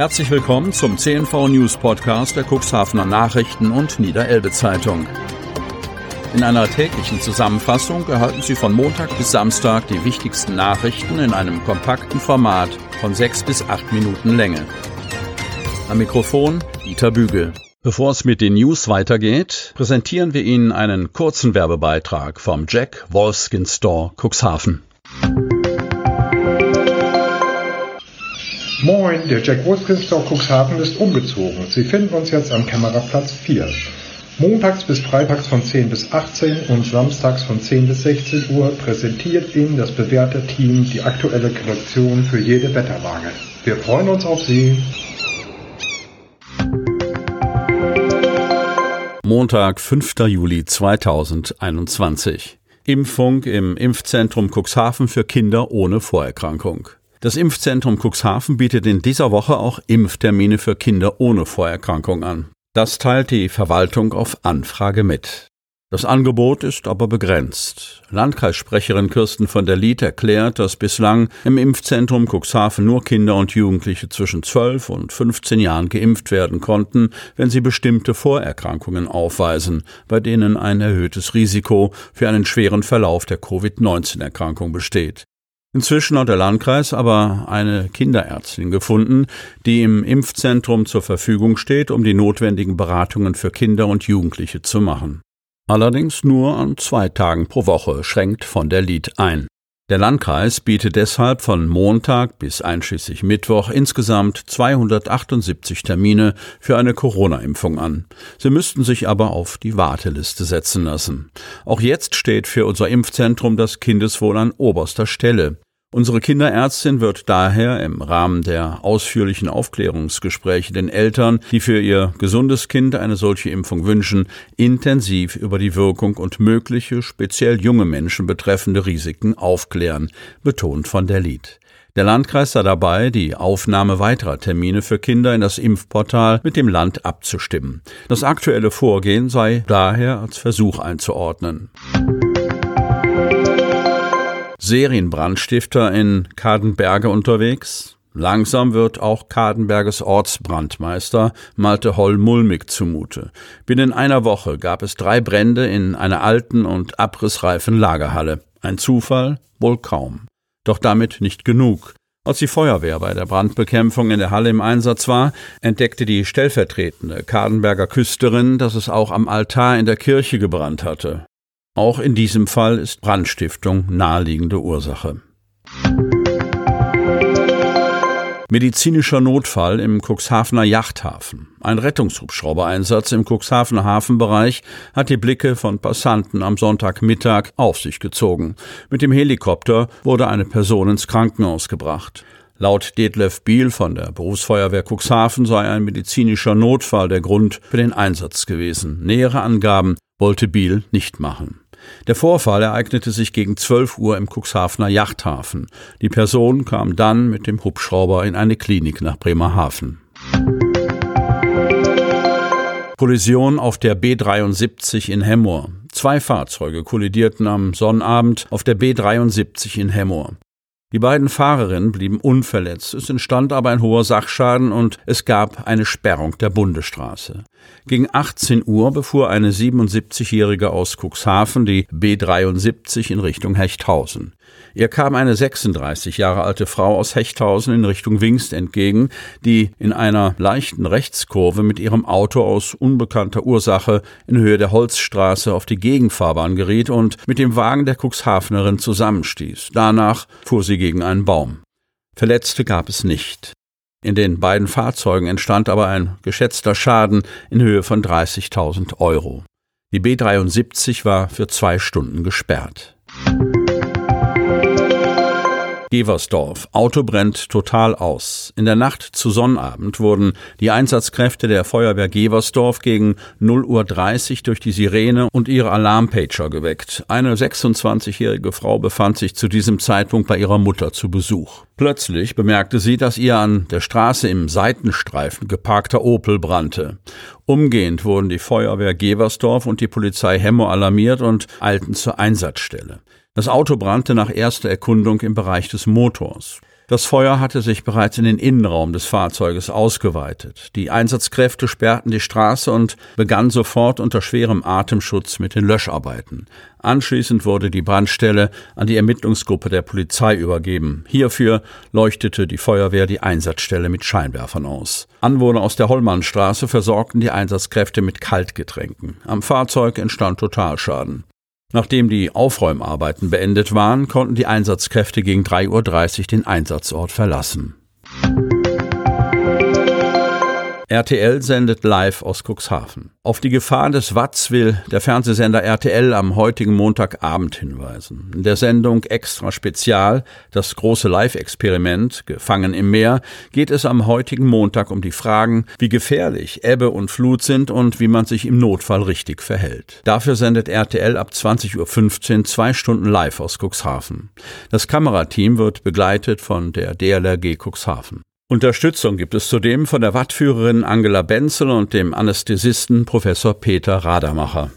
Herzlich willkommen zum CNV News Podcast der Cuxhavener Nachrichten und Niederelbe Zeitung. In einer täglichen Zusammenfassung erhalten Sie von Montag bis Samstag die wichtigsten Nachrichten in einem kompakten Format von sechs bis acht Minuten Länge. Am Mikrofon Dieter Bügel. Bevor es mit den News weitergeht, präsentieren wir Ihnen einen kurzen Werbebeitrag vom Jack Wolfskin Store Cuxhaven. Moin, der Jack Wolfskin Store Cuxhaven ist umgezogen. Sie finden uns jetzt am Kämmererplatz 4. Montags bis freitags von 10 bis 18 und samstags von 10 bis 16 Uhr präsentiert Ihnen das bewährte Team die aktuelle Kollektion für jede Wetterlage. Wir freuen uns auf Sie. Montag, 5. Juli 2021. Impfung im Impfzentrum Cuxhaven für Kinder ohne Vorerkrankung. Das Impfzentrum Cuxhaven bietet in dieser Woche auch Impftermine für Kinder ohne Vorerkrankung an. Das teilt die Verwaltung auf Anfrage mit. Das Angebot ist aber begrenzt. Landkreissprecherin Kirsten von der Lied erklärt, dass bislang im Impfzentrum Cuxhaven nur Kinder und Jugendliche zwischen 12 und 15 Jahren geimpft werden konnten, wenn sie bestimmte Vorerkrankungen aufweisen, bei denen ein erhöhtes Risiko für einen schweren Verlauf der Covid-19-Erkrankung besteht. Inzwischen hat der Landkreis aber eine Kinderärztin gefunden, die im Impfzentrum zur Verfügung steht, um die notwendigen Beratungen für Kinder und Jugendliche zu machen allerdings nur an zwei Tagen pro Woche, schränkt von der Lied ein. Der Landkreis bietet deshalb von Montag bis einschließlich Mittwoch insgesamt 278 Termine für eine Corona-Impfung an. Sie müssten sich aber auf die Warteliste setzen lassen. Auch jetzt steht für unser Impfzentrum das Kindeswohl an oberster Stelle. Unsere Kinderärztin wird daher im Rahmen der ausführlichen Aufklärungsgespräche den Eltern, die für ihr gesundes Kind eine solche Impfung wünschen, intensiv über die Wirkung und mögliche, speziell junge Menschen betreffende Risiken aufklären, betont von der Lied. Der Landkreis sei dabei, die Aufnahme weiterer Termine für Kinder in das Impfportal mit dem Land abzustimmen. Das aktuelle Vorgehen sei daher als Versuch einzuordnen. Serienbrandstifter in Kadenberge unterwegs. Langsam wird auch Kadenberges Ortsbrandmeister Malte Holl mulmig zumute. Binnen einer Woche gab es drei Brände in einer alten und abrissreifen Lagerhalle. Ein Zufall? Wohl kaum. Doch damit nicht genug. Als die Feuerwehr bei der Brandbekämpfung in der Halle im Einsatz war, entdeckte die stellvertretende Kadenberger Küsterin, dass es auch am Altar in der Kirche gebrannt hatte. Auch in diesem Fall ist Brandstiftung naheliegende Ursache. Medizinischer Notfall im Cuxhavener Yachthafen. Ein Rettungshubschraubereinsatz im Cuxhavener Hafenbereich hat die Blicke von Passanten am Sonntagmittag auf sich gezogen. Mit dem Helikopter wurde eine Person ins Krankenhaus gebracht. Laut Detlef Biel von der Berufsfeuerwehr Cuxhaven sei ein medizinischer Notfall der Grund für den Einsatz gewesen. Nähere Angaben wollte Biel nicht machen. Der Vorfall ereignete sich gegen 12 Uhr im Cuxhavener Yachthafen. Die Person kam dann mit dem Hubschrauber in eine Klinik nach Bremerhaven. Kollision auf der B73 in Hemmoor. Zwei Fahrzeuge kollidierten am Sonnabend auf der B73 in Hemmoor. Die beiden Fahrerinnen blieben unverletzt, es entstand aber ein hoher Sachschaden und es gab eine Sperrung der Bundesstraße. Gegen 18 Uhr befuhr eine 77-Jährige aus Cuxhaven die B73 in Richtung Hechthausen. Ihr kam eine 36 Jahre alte Frau aus Hechthausen in Richtung Wingst entgegen, die in einer leichten Rechtskurve mit ihrem Auto aus unbekannter Ursache in Höhe der Holzstraße auf die Gegenfahrbahn geriet und mit dem Wagen der Cuxhavenerin zusammenstieß. Danach fuhr sie gegen einen Baum. Verletzte gab es nicht. In den beiden Fahrzeugen entstand aber ein geschätzter Schaden in Höhe von 30.000 Euro. Die B73 war für zwei Stunden gesperrt. Geversdorf. Auto brennt total aus. In der Nacht zu Sonnabend wurden die Einsatzkräfte der Feuerwehr Geversdorf gegen 0 Uhr 30 durch die Sirene und ihre Alarmpager geweckt. Eine 26-jährige Frau befand sich zu diesem Zeitpunkt bei ihrer Mutter zu Besuch. Plötzlich bemerkte sie, dass ihr an der Straße im Seitenstreifen geparkter Opel brannte. Umgehend wurden die Feuerwehr Geversdorf und die Polizei Hemmo alarmiert und eilten zur Einsatzstelle. Das Auto brannte nach erster Erkundung im Bereich des Motors. Das Feuer hatte sich bereits in den Innenraum des Fahrzeuges ausgeweitet. Die Einsatzkräfte sperrten die Straße und begannen sofort unter schwerem Atemschutz mit den Löscharbeiten. Anschließend wurde die Brandstelle an die Ermittlungsgruppe der Polizei übergeben. Hierfür leuchtete die Feuerwehr die Einsatzstelle mit Scheinwerfern aus. Anwohner aus der Hollmannstraße versorgten die Einsatzkräfte mit Kaltgetränken. Am Fahrzeug entstand Totalschaden. Nachdem die Aufräumarbeiten beendet waren, konnten die Einsatzkräfte gegen 3.30 Uhr den Einsatzort verlassen. RTL sendet live aus Cuxhaven. Auf die Gefahr des Watts will der Fernsehsender RTL am heutigen Montagabend hinweisen. In der Sendung Extra Spezial, das große Live-Experiment Gefangen im Meer, geht es am heutigen Montag um die Fragen, wie gefährlich Ebbe und Flut sind und wie man sich im Notfall richtig verhält. Dafür sendet RTL ab 20.15 Uhr zwei Stunden live aus Cuxhaven. Das Kamerateam wird begleitet von der DLRG Cuxhaven. Unterstützung gibt es zudem von der Wattführerin Angela Benzel und dem Anästhesisten Professor Peter Radermacher.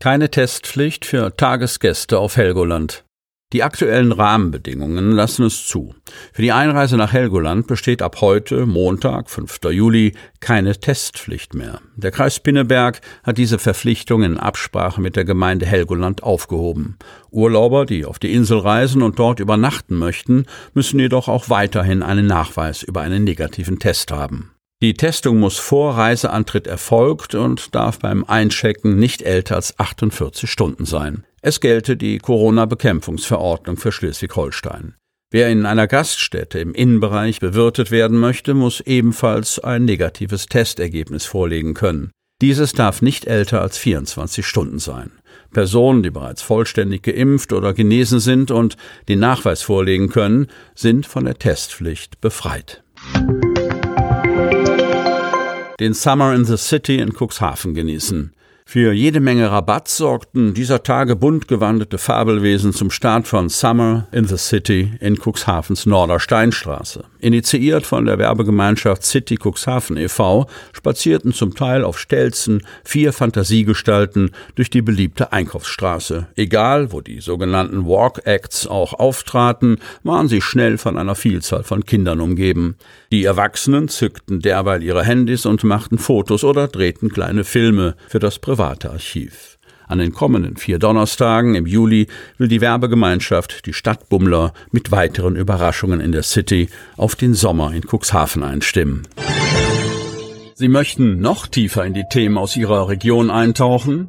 Keine Testpflicht für Tagesgäste auf Helgoland. Die aktuellen Rahmenbedingungen lassen es zu. Für die Einreise nach Helgoland besteht ab heute, Montag, 5. Juli, keine Testpflicht mehr. Der Kreis Pinneberg hat diese Verpflichtung in Absprache mit der Gemeinde Helgoland aufgehoben. Urlauber, die auf die Insel reisen und dort übernachten möchten, müssen jedoch auch weiterhin einen Nachweis über einen negativen Test haben. Die Testung muss vor Reiseantritt erfolgt und darf beim Einchecken nicht älter als 48 Stunden sein. Es gelte die Corona-Bekämpfungsverordnung für Schleswig-Holstein. Wer in einer Gaststätte im Innenbereich bewirtet werden möchte, muss ebenfalls ein negatives Testergebnis vorlegen können. Dieses darf nicht älter als 24 Stunden sein. Personen, die bereits vollständig geimpft oder genesen sind und den Nachweis vorlegen können, sind von der Testpflicht befreit. Den Summer in the City in Cuxhaven genießen. Für jede Menge Rabatt sorgten dieser Tage bunt gewandete Fabelwesen zum Start von Summer in the City in Cuxhavens Nordersteinstraße. Initiiert von der Werbegemeinschaft City Cuxhaven e.V. spazierten zum Teil auf Stelzen vier Fantasiegestalten durch die beliebte Einkaufsstraße. Egal, wo die sogenannten Walk Acts auch auftraten, waren sie schnell von einer Vielzahl von Kindern umgeben. Die Erwachsenen zückten derweil ihre Handys und machten Fotos oder drehten kleine Filme für das private Archiv. An den kommenden vier Donnerstagen im Juli will die Werbegemeinschaft die Stadtbummler mit weiteren Überraschungen in der City auf den Sommer in Cuxhaven einstimmen. Sie möchten noch tiefer in die Themen aus Ihrer Region eintauchen?